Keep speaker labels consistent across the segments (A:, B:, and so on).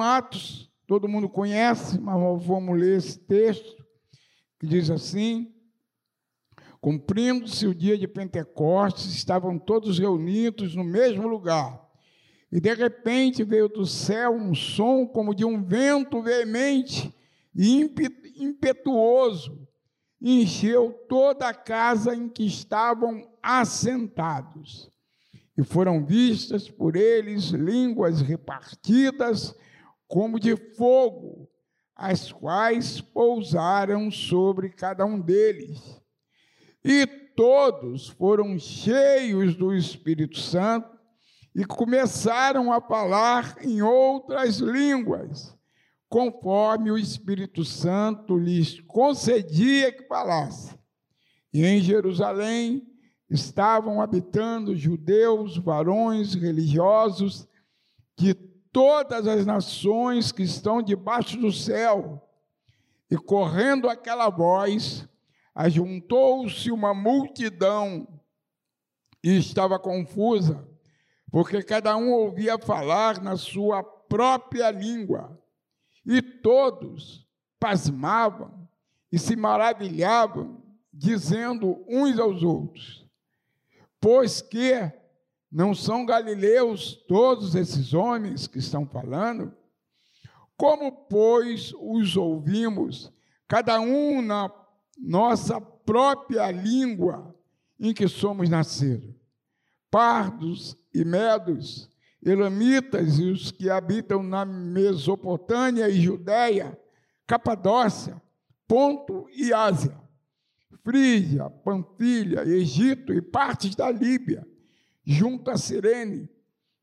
A: Atos, todo mundo conhece, mas vamos ler esse texto, que diz assim: Cumprindo-se o dia de Pentecostes, estavam todos reunidos no mesmo lugar. E de repente veio do céu um som como de um vento veemente e impetuoso, e encheu toda a casa em que estavam assentados. E foram vistas por eles línguas repartidas como de fogo, as quais pousaram sobre cada um deles. E todos foram cheios do Espírito Santo e começaram a falar em outras línguas, conforme o Espírito Santo lhes concedia que falasse. E em Jerusalém estavam habitando judeus, varões religiosos de todas as nações que estão debaixo do céu. E correndo aquela voz, ajuntou-se uma multidão e estava confusa porque cada um ouvia falar na sua própria língua, e todos pasmavam e se maravilhavam, dizendo uns aos outros: Pois que não são galileus todos esses homens que estão falando? Como, pois, os ouvimos, cada um na nossa própria língua em que somos nascidos? Pardos e medos, elamitas e os que habitam na Mesopotâmia e Judéia, Capadócia, Ponto e Ásia, Frígia, Panfilha, Egito e partes da Líbia, junto a Sirene,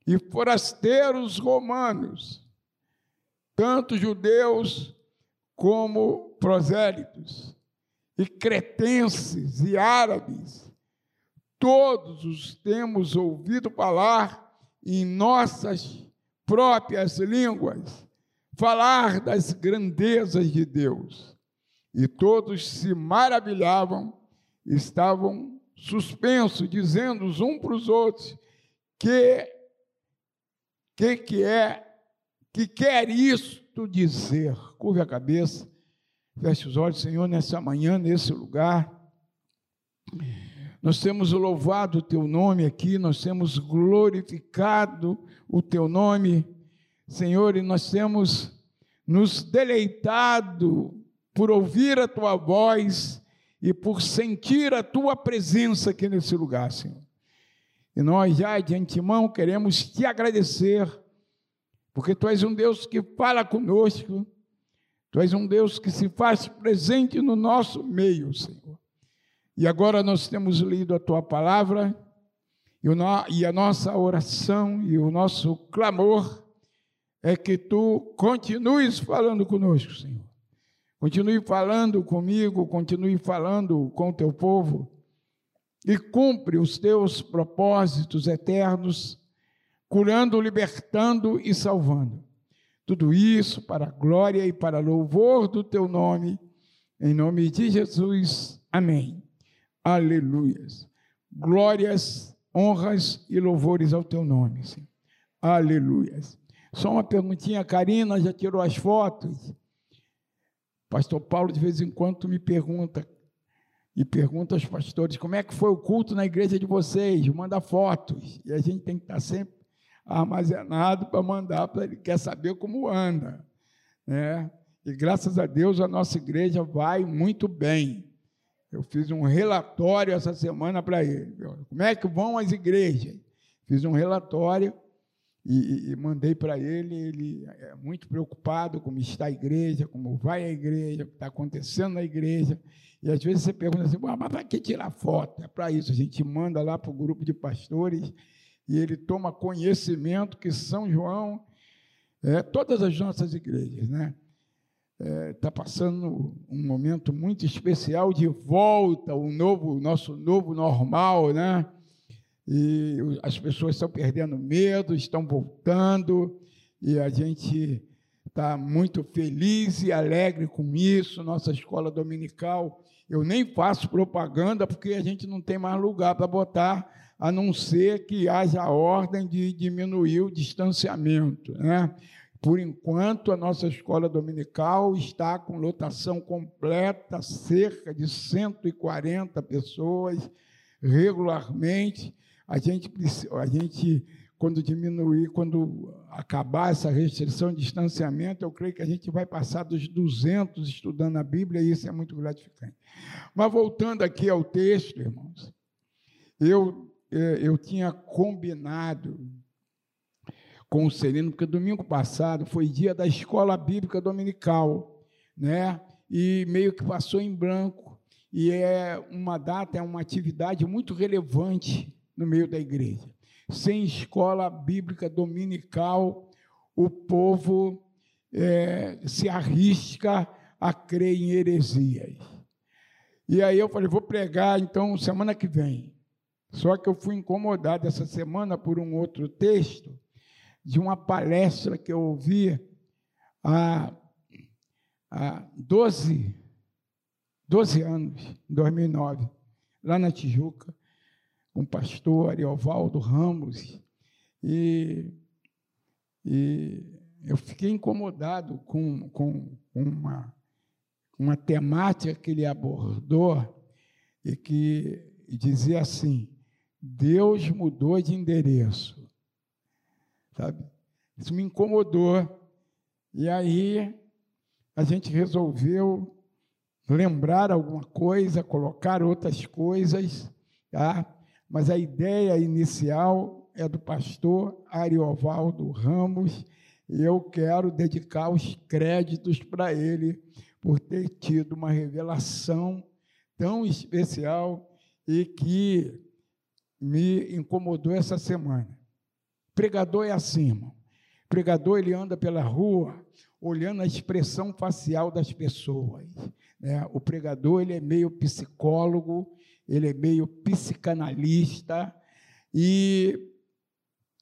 A: e forasteiros romanos, tanto judeus como prosélitos, e cretenses e árabes, todos os temos ouvido falar em nossas próprias línguas, falar das grandezas de Deus. E todos se maravilhavam, estavam suspensos, dizendo uns para os outros que que que é que quer isto dizer. Curve a cabeça, feche os olhos, Senhor, nessa manhã, nesse lugar. Nós temos louvado o teu nome aqui, nós temos glorificado o teu nome, Senhor, e nós temos nos deleitado por ouvir a tua voz e por sentir a tua presença aqui nesse lugar, Senhor. E nós já de antemão queremos te agradecer, porque tu és um Deus que fala conosco, tu és um Deus que se faz presente no nosso meio, Senhor. E agora nós temos lido a tua palavra e a nossa oração e o nosso clamor é que tu continues falando conosco, Senhor. Continue falando comigo, continue falando com o teu povo e cumpre os teus propósitos eternos, curando, libertando e salvando. Tudo isso para a glória e para louvor do teu nome, em nome de Jesus. Amém. Aleluias. Glórias, honras e louvores ao teu nome, Senhor. Aleluias. Só uma perguntinha, Karina já tirou as fotos? Pastor Paulo, de vez em quando, me pergunta, e pergunta aos pastores, como é que foi o culto na igreja de vocês? Manda fotos. E a gente tem que estar sempre armazenado para mandar, para ele quer saber como anda. Né? E graças a Deus a nossa igreja vai muito bem. Eu fiz um relatório essa semana para ele. Como é que vão as igrejas? Fiz um relatório e, e mandei para ele. Ele é muito preocupado como está a igreja, como vai a igreja, o que está acontecendo na igreja. E às vezes você pergunta assim, mas para que tirar foto? É para isso. A gente manda lá para o grupo de pastores e ele toma conhecimento que São João, é, todas as nossas igrejas, né? está é, tá passando um momento muito especial de volta ao novo, nosso novo normal, né? E as pessoas estão perdendo medo, estão voltando, e a gente está muito feliz e alegre com isso. Nossa escola dominical, eu nem faço propaganda porque a gente não tem mais lugar para botar, a não ser que haja a ordem de diminuir o distanciamento, né? Por enquanto, a nossa escola dominical está com lotação completa, cerca de 140 pessoas regularmente. A gente, a gente quando diminuir, quando acabar essa restrição de distanciamento, eu creio que a gente vai passar dos 200 estudando a Bíblia e isso é muito gratificante. Mas voltando aqui ao texto, irmãos, eu, é, eu tinha combinado com o Sereno, porque domingo passado foi dia da escola bíblica dominical, né? E meio que passou em branco. E é uma data, é uma atividade muito relevante no meio da igreja. Sem escola bíblica dominical, o povo é, se arrisca a crer em heresias. E aí eu falei, vou pregar então semana que vem. Só que eu fui incomodado essa semana por um outro texto de uma palestra que eu ouvi há, há 12, 12 anos, em 2009, lá na Tijuca, o pastor Ariovaldo Ramos, e, e eu fiquei incomodado com, com uma, uma temática que ele abordou e que dizia assim: Deus mudou de endereço sabe? Isso me incomodou. E aí a gente resolveu lembrar alguma coisa, colocar outras coisas, tá? Mas a ideia inicial é do pastor Ariovaldo Ramos, e eu quero dedicar os créditos para ele por ter tido uma revelação tão especial e que me incomodou essa semana. Pregador é assim, irmão. Pregador, ele anda pela rua olhando a expressão facial das pessoas. Né? O pregador, ele é meio psicólogo, ele é meio psicanalista, e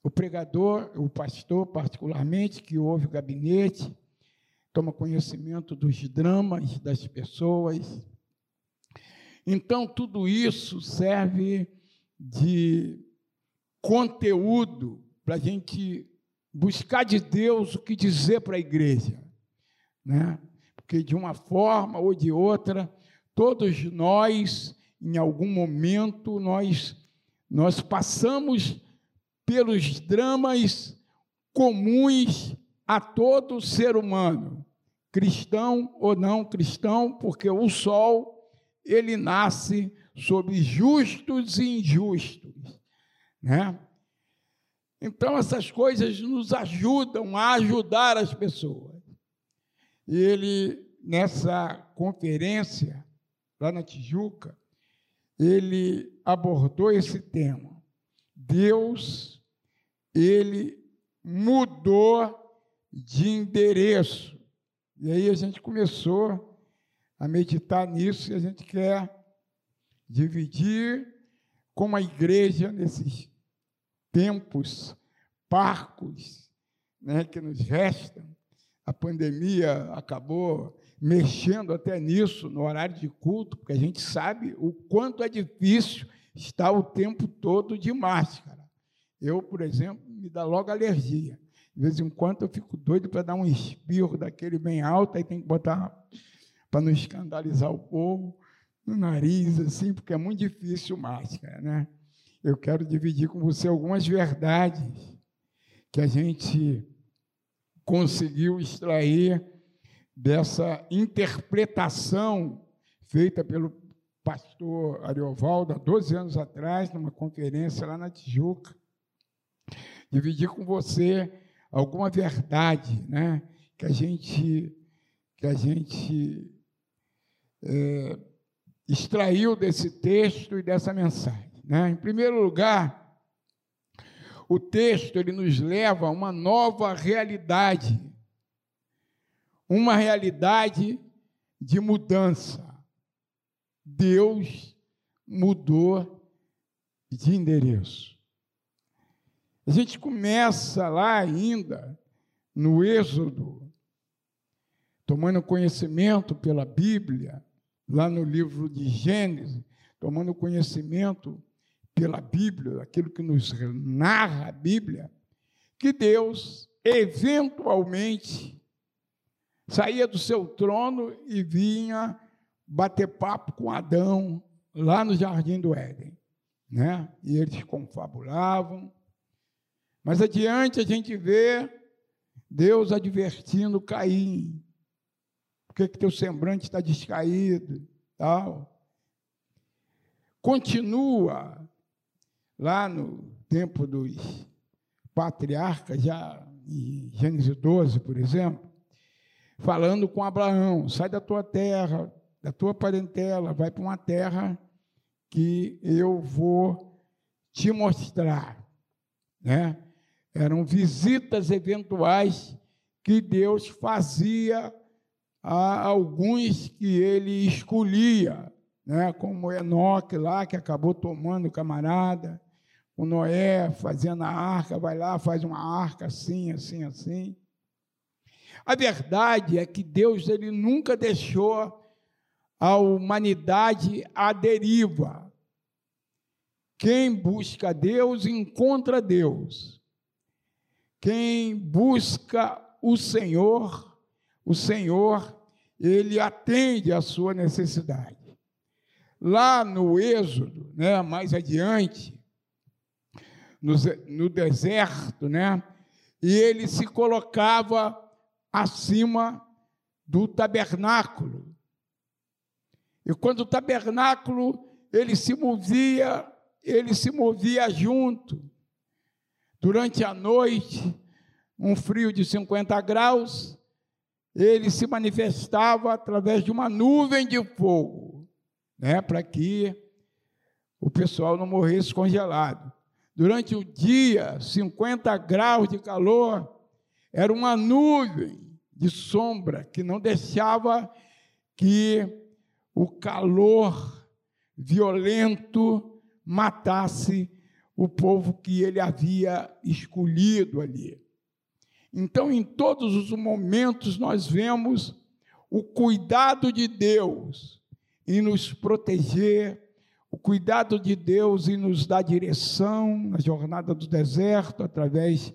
A: o pregador, o pastor, particularmente, que ouve o gabinete, toma conhecimento dos dramas das pessoas. Então, tudo isso serve de conteúdo para a gente buscar de Deus o que dizer para a igreja, né? Porque de uma forma ou de outra, todos nós, em algum momento, nós nós passamos pelos dramas comuns a todo ser humano, cristão ou não cristão, porque o sol ele nasce sobre justos e injustos, né? Então, essas coisas nos ajudam a ajudar as pessoas. Ele, nessa conferência, lá na Tijuca, ele abordou esse tema. Deus, ele mudou de endereço. E aí a gente começou a meditar nisso e a gente quer dividir com a igreja nesses tempos parcos né, que nos restam. A pandemia acabou mexendo até nisso, no horário de culto, porque a gente sabe o quanto é difícil estar o tempo todo de máscara. Eu, por exemplo, me dá logo alergia. De vez em quando eu fico doido para dar um espirro daquele bem alto, aí tem que botar para não escandalizar o povo no nariz, assim, porque é muito difícil máscara, né? eu quero dividir com você algumas verdades que a gente conseguiu extrair dessa interpretação feita pelo pastor Ariovaldo há 12 anos atrás, numa conferência lá na Tijuca. Dividir com você alguma verdade né, que a gente, que a gente é, extraiu desse texto e dessa mensagem. Né? Em primeiro lugar, o texto ele nos leva a uma nova realidade, uma realidade de mudança. Deus mudou de endereço. A gente começa lá ainda no Êxodo, tomando conhecimento pela Bíblia, lá no livro de Gênesis, tomando conhecimento pela Bíblia, aquilo que nos narra a Bíblia, que Deus, eventualmente, saía do seu trono e vinha bater papo com Adão lá no jardim do Éden, né? E eles confabulavam. Mas adiante a gente vê Deus advertindo Caim. Por que, que teu semblante está descaído? Tal. Continua lá no tempo dos patriarcas, já em Gênesis 12, por exemplo, falando com Abraão: sai da tua terra, da tua parentela, vai para uma terra que eu vou te mostrar. Né? Eram visitas eventuais que Deus fazia a alguns que ele escolhia, né? como Enoque lá, que acabou tomando o camarada, o Noé fazendo a arca, vai lá, faz uma arca assim, assim, assim. A verdade é que Deus ele nunca deixou a humanidade à deriva. Quem busca Deus encontra Deus. Quem busca o Senhor, o Senhor, ele atende à sua necessidade. Lá no Êxodo, né, mais adiante, no, no deserto, né, e ele se colocava acima do tabernáculo. E quando o tabernáculo ele se movia, ele se movia junto. Durante a noite, um frio de 50 graus, ele se manifestava através de uma nuvem de fogo, né, para que o pessoal não morresse congelado. Durante o dia, 50 graus de calor, era uma nuvem de sombra que não deixava que o calor violento matasse o povo que ele havia escolhido ali. Então, em todos os momentos, nós vemos o cuidado de Deus em nos proteger, o cuidado de Deus em nos dar direção na jornada do deserto, através de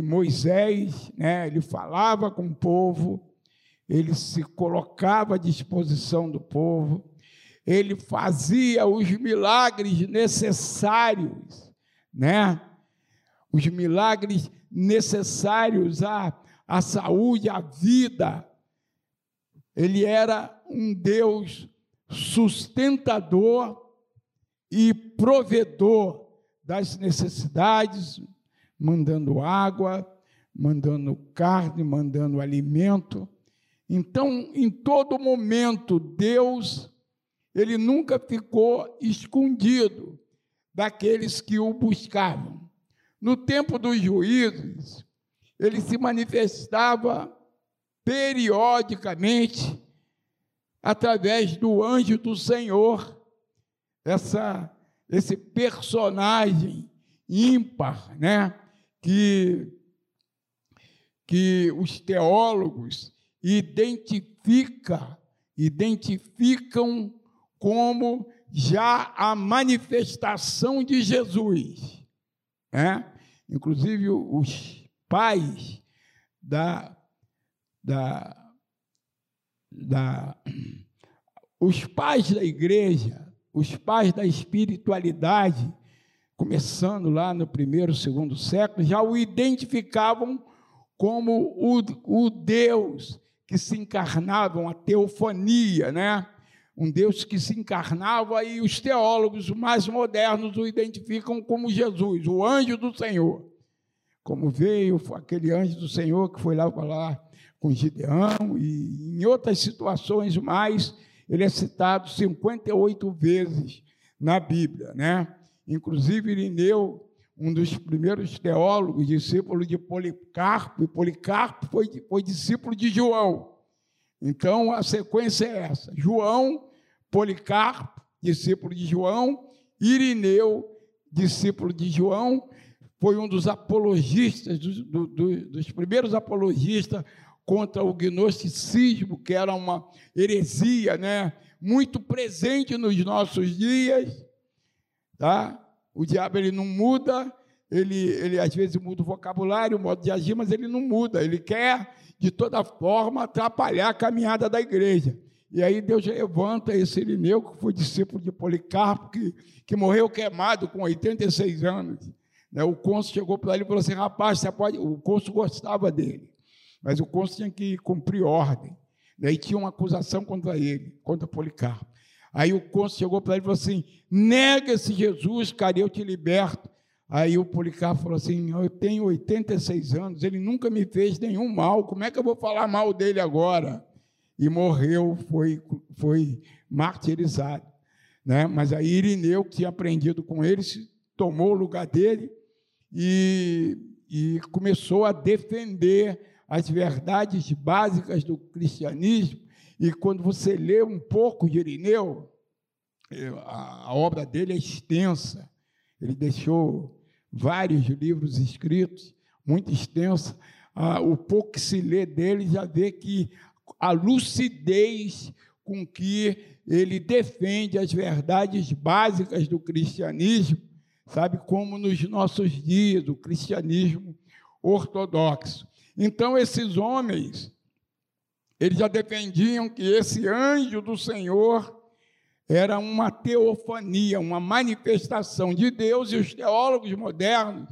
A: Moisés, né? ele falava com o povo, ele se colocava à disposição do povo, ele fazia os milagres necessários, né? Os milagres necessários à, à saúde, à vida. Ele era um Deus sustentador e provedor das necessidades, mandando água, mandando carne, mandando alimento. Então, em todo momento, Deus, ele nunca ficou escondido daqueles que o buscavam. No tempo dos juízes, ele se manifestava periodicamente através do anjo do Senhor, essa, esse personagem ímpar, né, que, que os teólogos identifica, identificam como já a manifestação de Jesus. Né? Inclusive os pais da, da, da os pais da igreja, os pais da espiritualidade, começando lá no primeiro, segundo século, já o identificavam como o, o Deus que se encarnavam, a teofania, né? Um Deus que se encarnava e os teólogos mais modernos o identificam como Jesus, o anjo do Senhor. Como veio aquele anjo do Senhor que foi lá falar com Gideão e em outras situações mais, ele é citado 58 vezes na Bíblia, né? Inclusive Irineu um dos primeiros teólogos, discípulo de Policarpo, e Policarpo foi, foi discípulo de João. Então a sequência é essa: João, Policarpo, discípulo de João, Irineu, discípulo de João, foi um dos apologistas, do, do, dos primeiros apologistas contra o gnosticismo, que era uma heresia, né, muito presente nos nossos dias, tá? O diabo ele não muda, ele, ele às vezes muda o vocabulário, o modo de agir, mas ele não muda, ele quer, de toda forma, atrapalhar a caminhada da igreja. E aí Deus levanta esse Irineu, que foi discípulo de Policarpo, que, que morreu queimado com 86 anos. Né? O cônsul chegou para ele e falou assim: rapaz, você pode. O cônsul gostava dele, mas o cônsul tinha que cumprir ordem. Daí tinha uma acusação contra ele, contra Policarpo. Aí o cônsul chegou para ele e falou assim: nega esse Jesus, cara, eu te liberto. Aí o Policarpo falou assim: Eu tenho 86 anos, ele nunca me fez nenhum mal, como é que eu vou falar mal dele agora? E morreu, foi, foi martirizado. Né? Mas aí Irineu, que tinha aprendido com ele, tomou o lugar dele e, e começou a defender as verdades básicas do cristianismo. E quando você lê um pouco de Irineu, é, a, obra dele é extensa. Ele deixou vários livros escritos, muito extenso. Ah, o pouco que se lê dele já vê que a lucidez com que ele defende as verdades básicas do cristianismo, sabe, como nos nossos dias, o cristianismo ortodoxo. Então, esses homens, eles já defendiam que esse anjo do Senhor era uma teofania, uma manifestação de Deus, e os teólogos modernos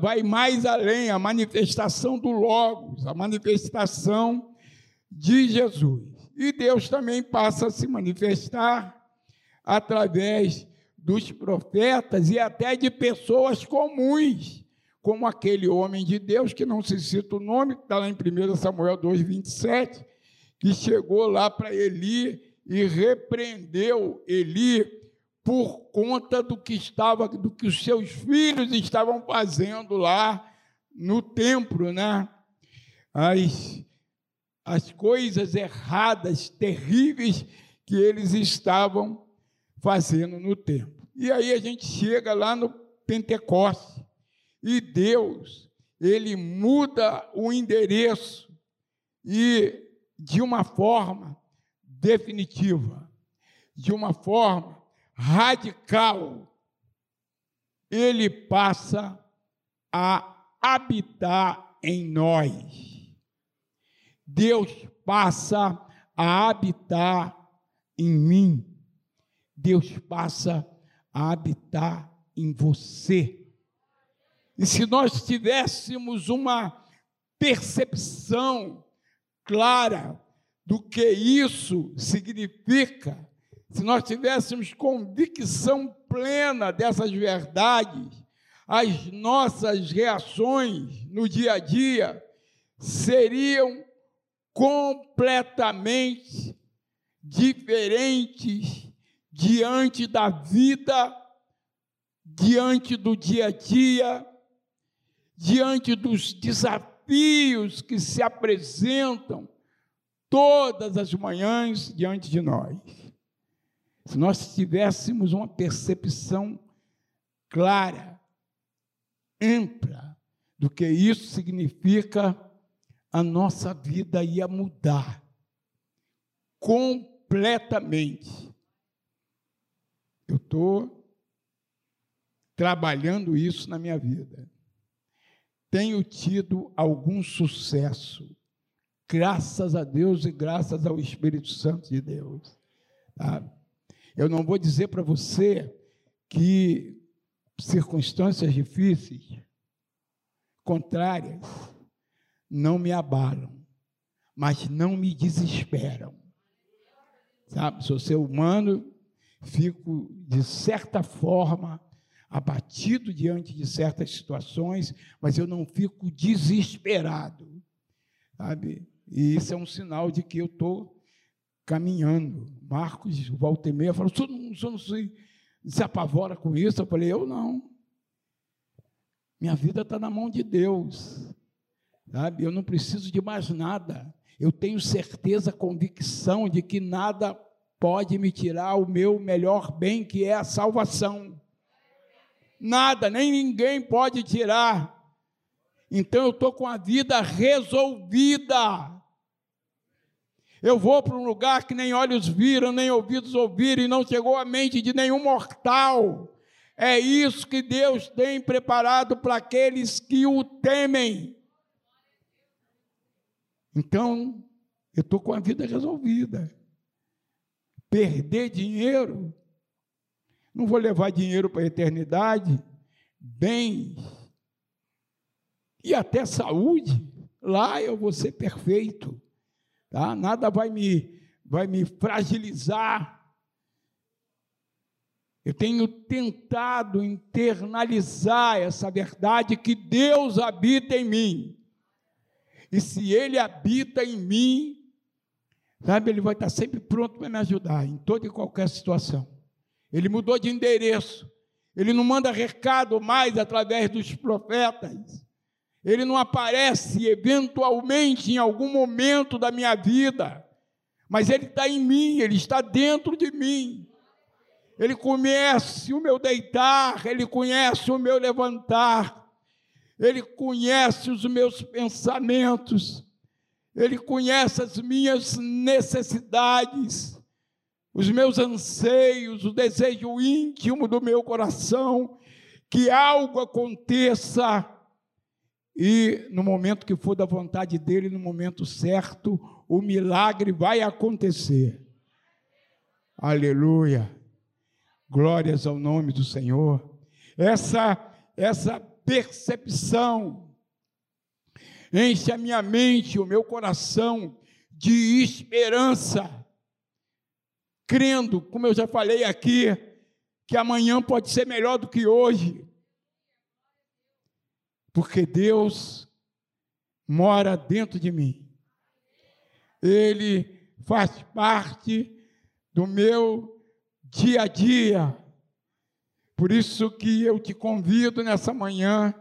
A: vai mais além, a manifestação do Logos, a manifestação de Jesus. E Deus também passa a se manifestar através dos profetas e até de pessoas comuns, como aquele homem de Deus, que não se cita o nome, que está lá em 1 Samuel 2, 27, que chegou lá para Eli e repreendeu Eli por conta do que estava, do que os seus filhos estavam fazendo lá no templo, né? As, as coisas erradas, terríveis que eles estavam fazendo no templo. E aí a gente chega lá no Pentecostes e Deus, ele muda o endereço e de uma forma definitiva, de uma forma radical, ele passa a habitar em nós. Deus passa a habitar em mim. Deus passa a habitar em você. E se nós tivéssemos uma percepção clara do que isso significa, se nós tivéssemos convicção plena dessas verdades, as nossas reações no dia a dia seriam completamente diferentes diante da vida, diante do dia a dia, diante dos desafios que se apresentam todas as manhãs diante de nós. Se nós tivéssemos uma percepção clara, ampla, do que isso significa, a nossa vida ia mudar completamente. Eu estou trabalhando isso na minha vida. Tenho tido algum sucesso graças a Deus e graças ao Espírito Santo de Deus. Tá? Eu não vou dizer para você que circunstâncias difíceis, contrárias, não me abalam, mas não me desesperam. Sabe, sou ser humano, fico de certa forma abatido diante de certas situações, mas eu não fico desesperado. Sabe? E isso é um sinal de que eu estou caminhando. Marcos, volta e meia, falou: o senhor, não, o senhor não se, se apavora com isso? Eu falei: eu não. Minha vida está na mão de Deus. Sabe? Eu não preciso de mais nada. Eu tenho certeza, convicção de que nada pode me tirar o meu melhor bem, que é a salvação. Nada, nem ninguém pode tirar. Então eu estou com a vida resolvida. Eu vou para um lugar que nem olhos viram, nem ouvidos ouviram, e não chegou à mente de nenhum mortal. É isso que Deus tem preparado para aqueles que o temem. Então, eu estou com a vida resolvida. Perder dinheiro, não vou levar dinheiro para a eternidade, bens e até saúde, lá eu vou ser perfeito. Tá? Nada vai me, vai me fragilizar. Eu tenho tentado internalizar essa verdade que Deus habita em mim. E se Ele habita em mim, sabe, Ele vai estar sempre pronto para me ajudar em toda e qualquer situação. Ele mudou de endereço. Ele não manda recado mais através dos profetas. Ele não aparece eventualmente em algum momento da minha vida, mas Ele está em mim, Ele está dentro de mim. Ele conhece o meu deitar, Ele conhece o meu levantar, Ele conhece os meus pensamentos, Ele conhece as minhas necessidades, os meus anseios, o desejo íntimo do meu coração, que algo aconteça e no momento que for da vontade dele, no momento certo, o milagre vai acontecer. Aleluia. Glórias ao nome do Senhor. Essa essa percepção enche a minha mente, o meu coração de esperança, crendo, como eu já falei aqui, que amanhã pode ser melhor do que hoje porque Deus mora dentro de mim. Ele faz parte do meu dia a dia. Por isso que eu te convido nessa manhã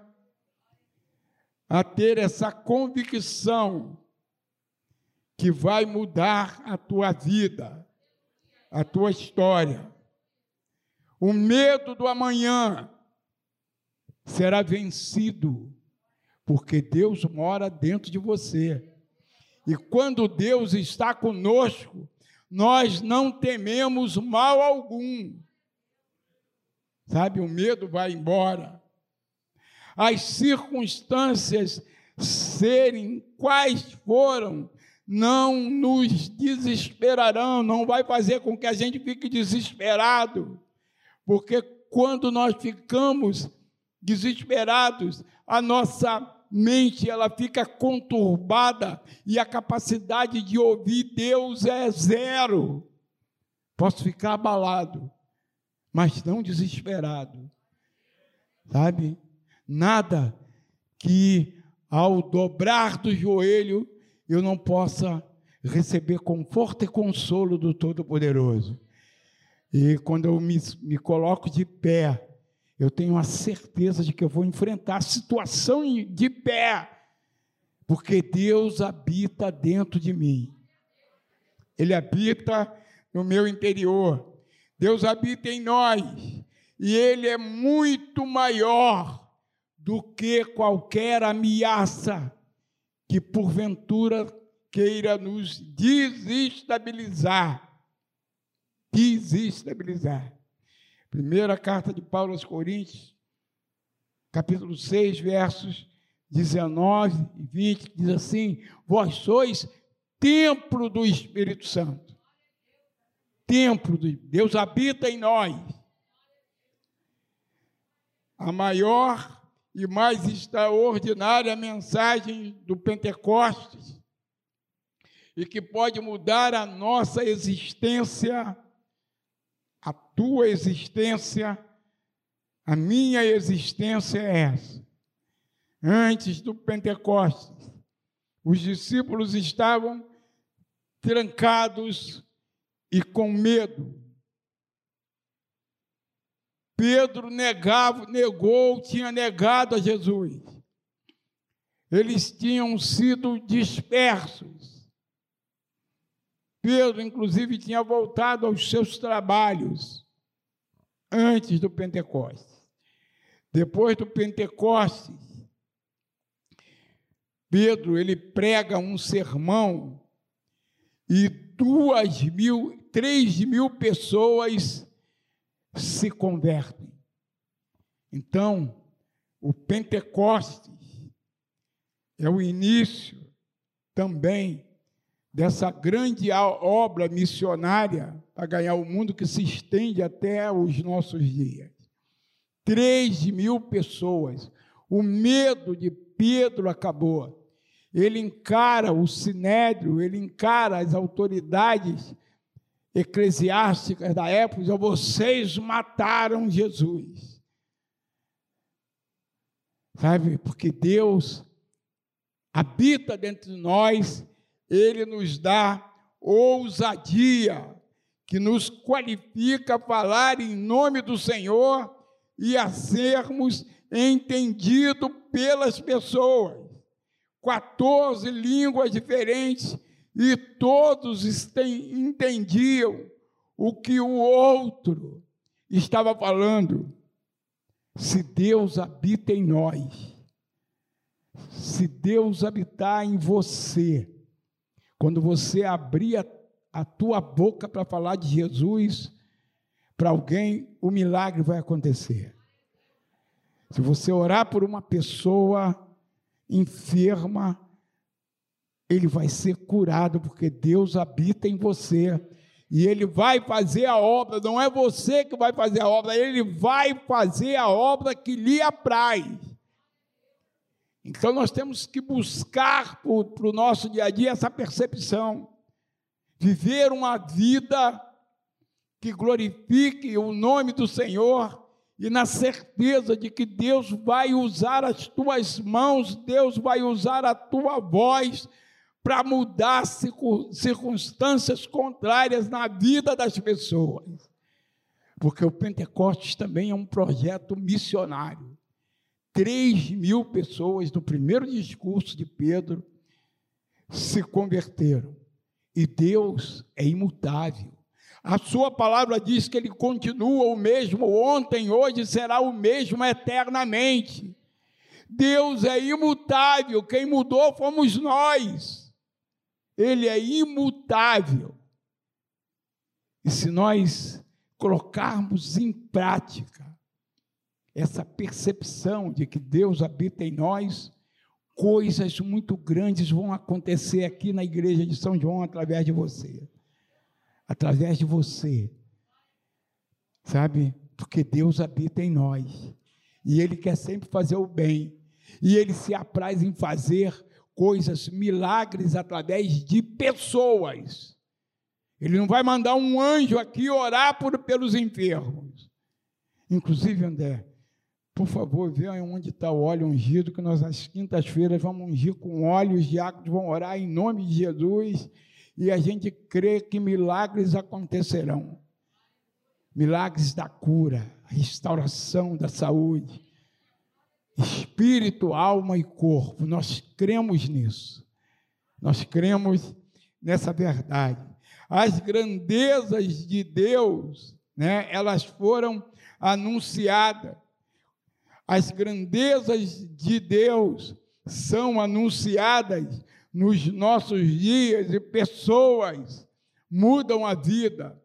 A: a ter essa convicção que vai mudar a tua vida, a tua história. O medo do amanhã será vencido, porque Deus mora dentro de você. E quando Deus está conosco, nós não tememos mal algum. Sabe, o medo vai embora. As circunstâncias serem quais foram, não nos desesperarão, não vai fazer com que a gente fique desesperado, porque quando nós ficamos desesperados, a nossa mente ela fica conturbada e a capacidade de ouvir Deus é zero. Posso ficar abalado, mas não desesperado. Sabe? Nada que ao dobrar do joelho eu não possa receber conforto e consolo do Todo-Poderoso. E quando eu me, me coloco de pé, eu tenho a certeza de que eu vou enfrentar a situação de pé, porque Deus habita dentro de mim. Ele habita no meu interior. Deus habita em nós. E Ele é muito maior do que qualquer ameaça que porventura queira nos desestabilizar. Desestabilizar. Primeira carta de Paulo aos Coríntios, capítulo 6, versos 19 e 20, diz assim: Vós sois templo do Espírito Santo. Templo de Deus habita em nós. A maior e mais extraordinária mensagem do Pentecostes e que pode mudar a nossa existência a tua existência, a minha existência é essa. Antes do Pentecostes, os discípulos estavam trancados e com medo. Pedro negava, negou, tinha negado a Jesus. Eles tinham sido dispersos. Pedro, inclusive, tinha voltado aos seus trabalhos antes do Pentecostes. Depois do Pentecostes, Pedro ele prega um sermão e duas mil, três mil pessoas se convertem. Então, o Pentecostes é o início também dessa grande obra missionária para ganhar o mundo que se estende até os nossos dias. Três mil pessoas. O medo de Pedro acabou. Ele encara o sinédrio, ele encara as autoridades eclesiásticas da época, dizendo, vocês mataram Jesus. Sabe, porque Deus habita dentro de nós, Ele nos dá ousadia, que nos qualifica a falar em nome do Senhor e a sermos entendidos pelas pessoas. 14 línguas diferentes e todos entendiam o que o outro estava falando. Se Deus habita em nós, se Deus habitar em você, quando você abrir a, a tua boca para falar de Jesus para alguém, o milagre vai acontecer. Se você orar por uma pessoa enferma, ele vai ser curado, porque Deus habita em você. E ele vai fazer a obra, não é você que vai fazer a obra, ele vai fazer a obra que lhe apraz. Então nós temos que buscar para o nosso dia a dia essa percepção, viver uma vida que glorifique o nome do Senhor e na certeza de que Deus vai usar as tuas mãos, Deus vai usar a tua voz para mudar circunstâncias contrárias na vida das pessoas. Porque o Pentecostes também é um projeto missionário. 3 mil pessoas no primeiro discurso de Pedro se converteram. E Deus é imutável. A sua palavra diz que ele continua o mesmo ontem, hoje será o mesmo eternamente. Deus é imutável, quem mudou fomos nós. Ele é imutável. E se nós colocarmos em prática essa percepção de que Deus habita em nós, coisas muito grandes vão acontecer aqui na igreja de São João através de você. Através de você. Sabe? Porque Deus habita em nós. E Ele quer sempre fazer o bem. E Ele se apraz em fazer coisas, milagres através de pessoas. Ele não vai mandar um anjo aqui orar por, pelos enfermos. Inclusive, André, por favor, vê onde está o óleo ungido, que nós às quintas-feiras vamos ungir com óleo, os diáconos vão orar em nome de Jesus, e a gente crê que milagres acontecerão. Milagres da cura, restauração da saúde, espírito, alma e corpo. Nós cremos nisso. Nós cremos nessa verdade. As grandezas de Deus, né, elas foram anunciadas as grandezas de Deus são anunciadas nos nossos dias e pessoas mudam a vida,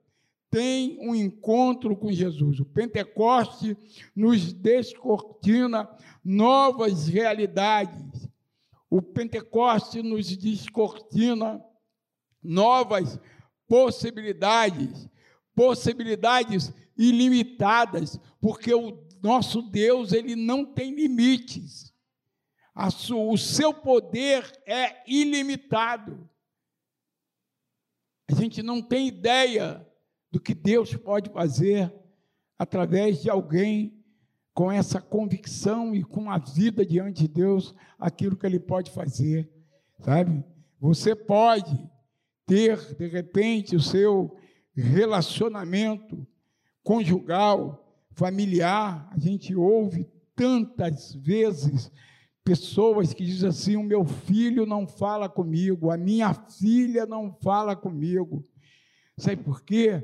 A: têm um encontro com Jesus. O Pentecoste nos descortina novas realidades. O Pentecoste nos descortina novas possibilidades, possibilidades ilimitadas, porque o nosso Deus, ele não tem limites. o seu poder é ilimitado. A gente não tem ideia do que Deus pode fazer através de alguém com essa convicção e com a vida diante de Deus, aquilo que ele pode fazer, sabe? Você pode ter, de repente, o seu relacionamento conjugal familiar, a gente ouve tantas vezes pessoas que dizem assim: o meu filho não fala comigo, a minha filha não fala comigo. Sabe por quê?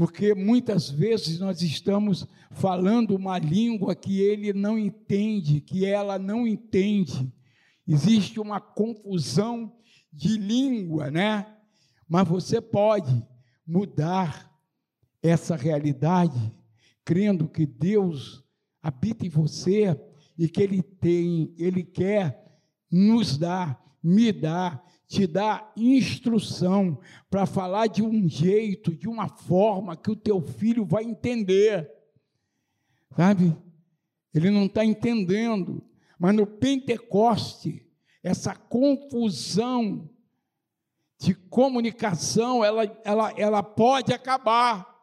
A: Porque muitas vezes nós estamos falando uma língua que ele não entende, que ela não entende. Existe uma confusão de língua, né? Mas você pode mudar essa realidade crendo que Deus habita em você e que ele tem, ele quer nos dar, me dar, te dar instrução para falar de um jeito, de uma forma que o teu filho vai entender. Sabe? Ele não está entendendo. Mas no Pentecoste, essa confusão de comunicação, ela, ela, ela pode acabar.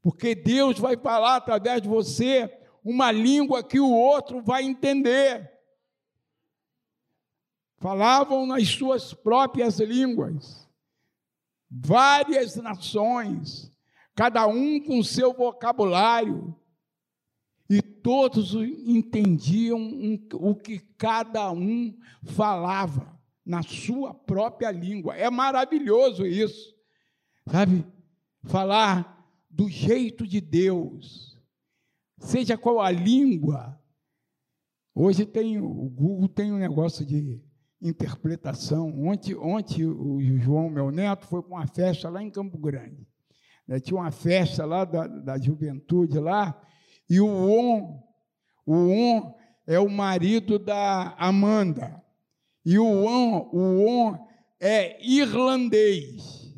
A: Porque Deus vai falar através de você uma língua que o outro vai entender. Falavam nas suas próprias línguas, várias nações, cada um com seu vocabulário, e todos entendiam o que cada um falava na sua própria língua. É maravilhoso isso, sabe? Falar do jeito de Deus, seja qual a língua. Hoje tem o Google tem um negócio de interpretação. Ontem, ontem o João, meu neto, foi para uma festa lá em Campo Grande. Né? Tinha uma festa lá da, da juventude lá, e o On, o On é o marido da Amanda. E o On, o On é irlandês.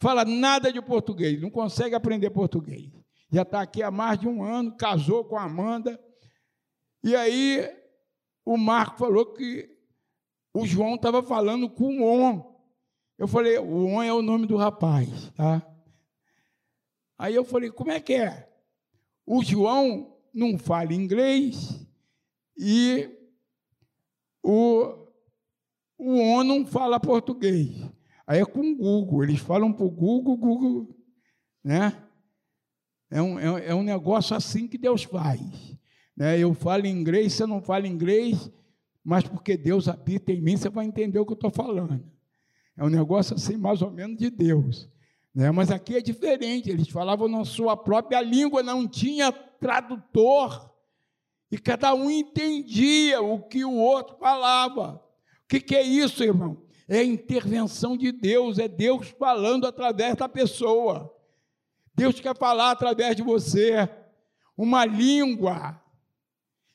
A: Fala nada de português, não consegue aprender português. Já está aqui há mais de um ano, casou com a Amanda. E aí o Marco falou que o João estava falando com o On. Eu falei, o On é o nome do rapaz, tá? Aí eu falei, como é que é? O João não fala inglês e o, o On não fala português. Aí é com o Google, eles falam para o Google, Google, né? É um, é, é um negócio assim que Deus faz. Né? Eu falo inglês, você não fala inglês, mas porque Deus habita em mim, você vai entender o que eu estou falando. É um negócio assim, mais ou menos de Deus. Né? Mas aqui é diferente, eles falavam na sua própria língua, não tinha tradutor, e cada um entendia o que o outro falava. O que, que é isso, irmão? É intervenção de Deus, é Deus falando através da pessoa. Deus quer falar através de você uma língua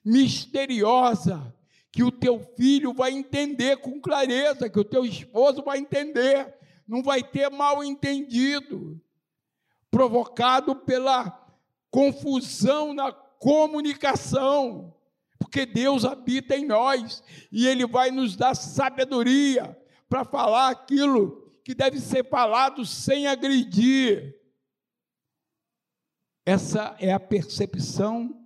A: misteriosa que o teu filho vai entender com clareza, que o teu esposo vai entender, não vai ter mal entendido, provocado pela confusão na comunicação, porque Deus habita em nós e Ele vai nos dar sabedoria para falar aquilo que deve ser falado sem agredir. Essa é a percepção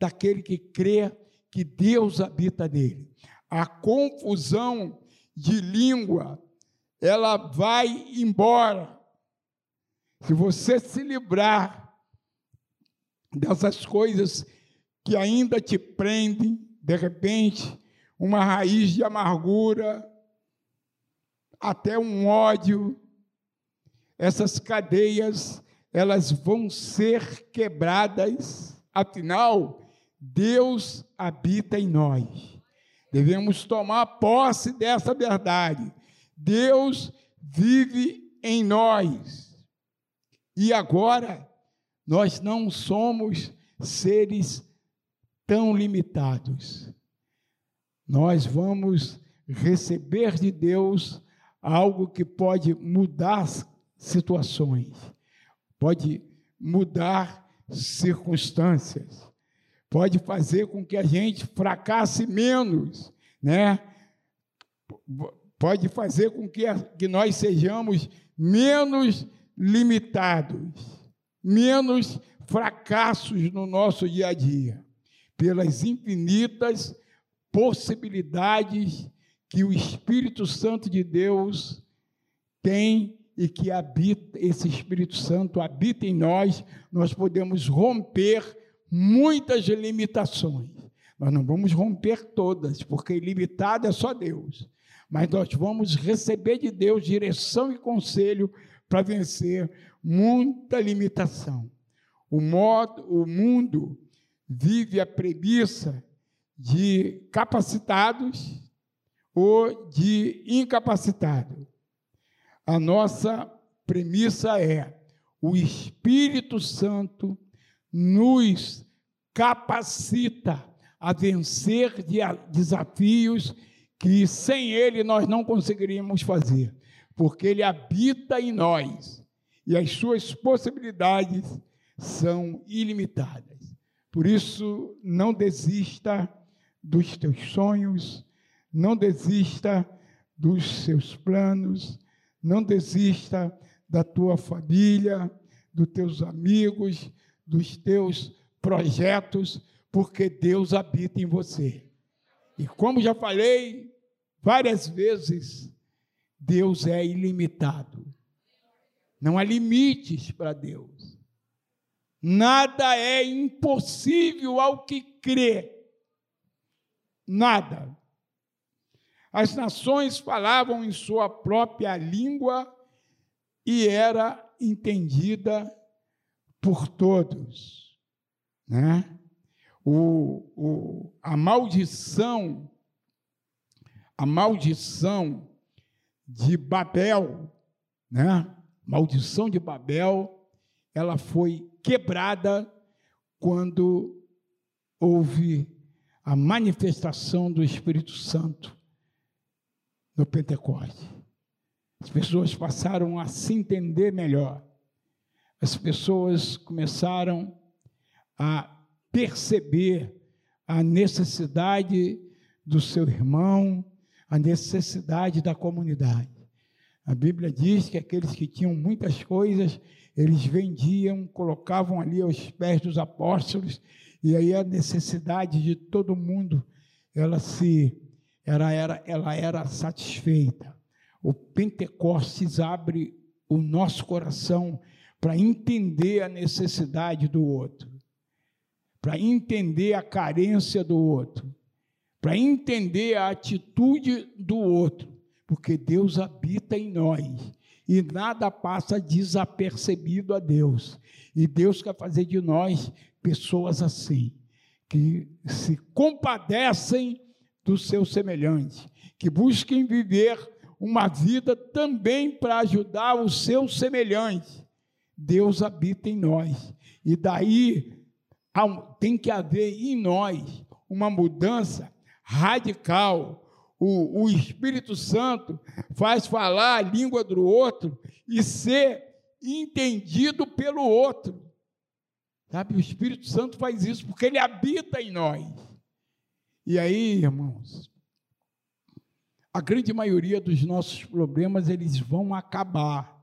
A: daquele que crê que Deus habita nele. A confusão de língua ela vai embora. Se você se livrar dessas coisas que ainda te prendem, de repente, uma raiz de amargura, até um ódio, essas cadeias, elas vão ser quebradas, afinal, Deus habita em nós. Devemos tomar posse dessa verdade. Deus vive em nós. E agora, nós não somos seres tão limitados. Nós vamos receber de Deus algo que pode mudar situações, pode mudar circunstâncias, pode fazer com que a gente fracasse menos, né? pode fazer com que, que nós sejamos menos limitados, menos fracassos no nosso dia a dia, pelas infinitas possibilidades que o Espírito Santo de Deus tem e que habita, esse Espírito Santo habita em nós, nós podemos romper muitas limitações. Nós não vamos romper todas, porque ilimitado é só Deus mas nós vamos receber de Deus direção e conselho para vencer muita limitação. O, modo, o mundo vive a premissa de capacitados ou de incapacitados. A nossa premissa é o Espírito Santo nos capacita a vencer desafios que sem Ele nós não conseguiríamos fazer, porque Ele habita em nós e as suas possibilidades são ilimitadas. Por isso, não desista dos teus sonhos, não desista dos seus planos, não desista da tua família, dos teus amigos, dos teus projetos, porque Deus habita em você. E como já falei várias vezes, Deus é ilimitado. Não há limites para Deus. Nada é impossível ao que crê. Nada. As nações falavam em sua própria língua e era entendida por todos. Né? O, o, a maldição, a maldição de Babel, né? maldição de Babel, ela foi quebrada quando houve a manifestação do Espírito Santo no Pentecoste. As pessoas passaram a se entender melhor. As pessoas começaram a perceber a necessidade do seu irmão, a necessidade da comunidade. A Bíblia diz que aqueles que tinham muitas coisas, eles vendiam, colocavam ali aos pés dos apóstolos, e aí a necessidade de todo mundo, ela se ela era, ela era satisfeita. O Pentecostes abre o nosso coração para entender a necessidade do outro, para entender a carência do outro, para entender a atitude do outro, porque Deus habita em nós. E nada passa desapercebido a Deus. E Deus quer fazer de nós pessoas assim, que se compadecem do seu semelhante, que busquem viver uma vida também para ajudar o seu semelhante. Deus habita em nós. E daí tem que haver em nós uma mudança radical. O, o Espírito Santo faz falar a língua do outro e ser entendido pelo outro. Sabe, o Espírito Santo faz isso porque ele habita em nós. E aí, irmãos, a grande maioria dos nossos problemas eles vão acabar.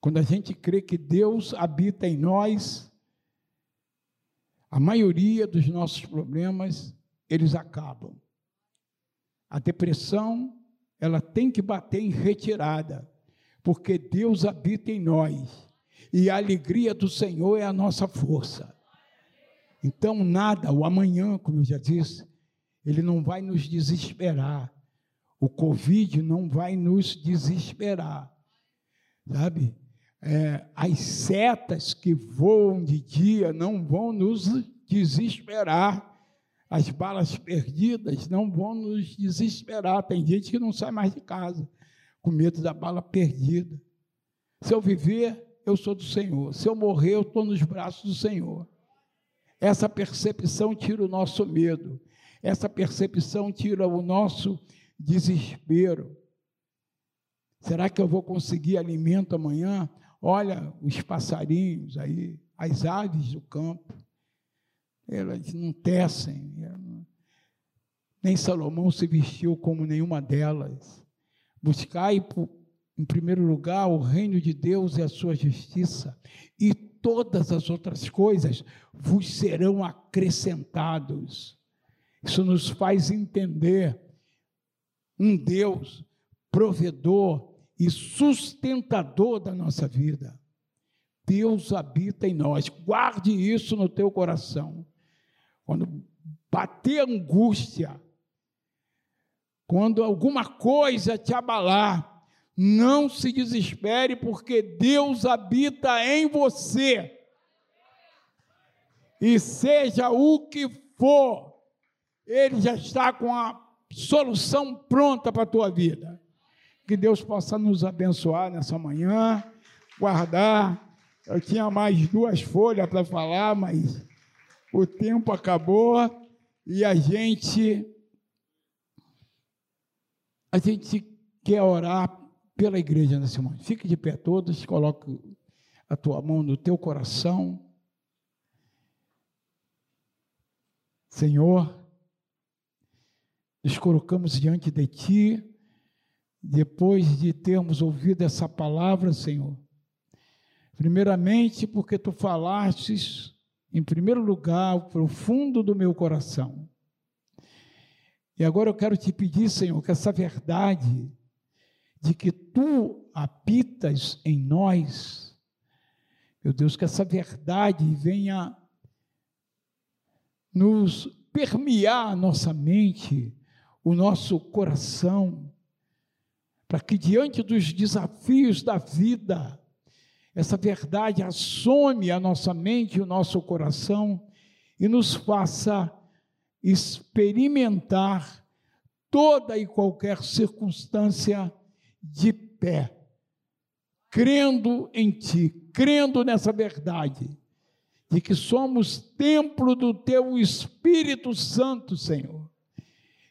A: Quando a gente crê que Deus habita em nós, a maioria dos nossos problemas eles acabam. A depressão, ela tem que bater em retirada, porque Deus habita em nós. E a alegria do Senhor é a nossa força. Então, nada, o amanhã, como eu já disse, ele não vai nos desesperar. O Covid não vai nos desesperar. Sabe? É, as setas que voam de dia não vão nos desesperar. As balas perdidas não vão nos desesperar. Tem gente que não sai mais de casa com medo da bala perdida. Se eu viver, eu sou do Senhor. Se eu morrer, eu estou nos braços do Senhor. Essa percepção tira o nosso medo, essa percepção tira o nosso desespero. Será que eu vou conseguir alimento amanhã? Olha os passarinhos aí, as aves do campo, elas não tecem. Nem Salomão se vestiu como nenhuma delas. Buscai, em primeiro lugar, o reino de Deus e a sua justiça, e todas as outras coisas vos serão acrescentados. Isso nos faz entender um Deus provedor e sustentador da nossa vida. Deus habita em nós. Guarde isso no teu coração. Quando bater angústia, quando alguma coisa te abalar, não se desespere, porque Deus habita em você. E seja o que for, Ele já está com a solução pronta para a tua vida. Que Deus possa nos abençoar nessa manhã, guardar. Eu tinha mais duas folhas para falar, mas o tempo acabou e a gente a gente quer orar pela igreja nesse momento. Fique de pé todos, coloque a tua mão no teu coração. Senhor, nos colocamos diante de ti, depois de termos ouvido essa palavra, Senhor. Primeiramente, porque tu falastes, em primeiro lugar, o profundo do meu coração. E agora eu quero te pedir, Senhor, que essa verdade de que tu habitas em nós, meu Deus, que essa verdade venha nos permear a nossa mente, o nosso coração, para que diante dos desafios da vida, essa verdade assome a nossa mente e o nosso coração e nos faça experimentar toda e qualquer circunstância de pé, crendo em Ti, crendo nessa verdade, de que somos templo do Teu Espírito Santo, Senhor,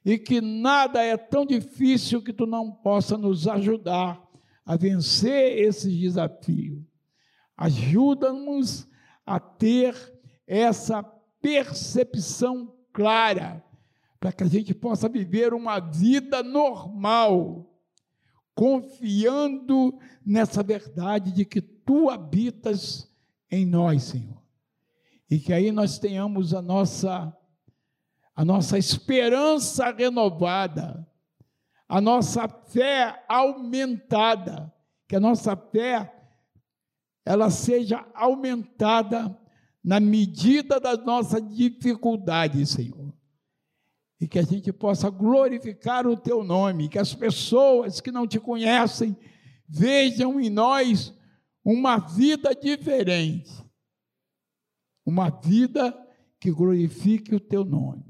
A: e que nada é tão difícil que Tu não possa nos ajudar a vencer esse desafio. Ajuda-nos a ter essa percepção clara, para que a gente possa viver uma vida normal, confiando nessa verdade de que tu habitas em nós, Senhor. E que aí nós tenhamos a nossa a nossa esperança renovada, a nossa fé aumentada, que a nossa fé ela seja aumentada na medida da nossa dificuldade, Senhor e que a gente possa glorificar o teu nome, que as pessoas que não te conhecem vejam em nós uma vida diferente, uma vida que glorifique o teu nome.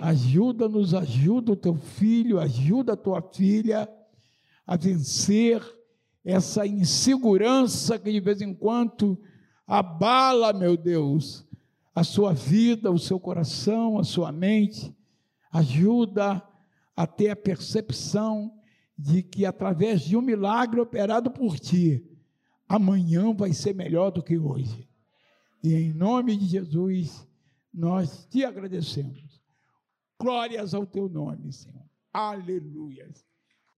A: Ajuda-nos, ajuda o teu filho, ajuda a tua filha a vencer essa insegurança que de vez em quando abala, meu Deus, a sua vida, o seu coração, a sua mente ajuda a ter a percepção de que através de um milagre operado por ti, amanhã vai ser melhor do que hoje. E em nome de Jesus, nós te agradecemos. Glórias ao teu nome, Senhor. Aleluia.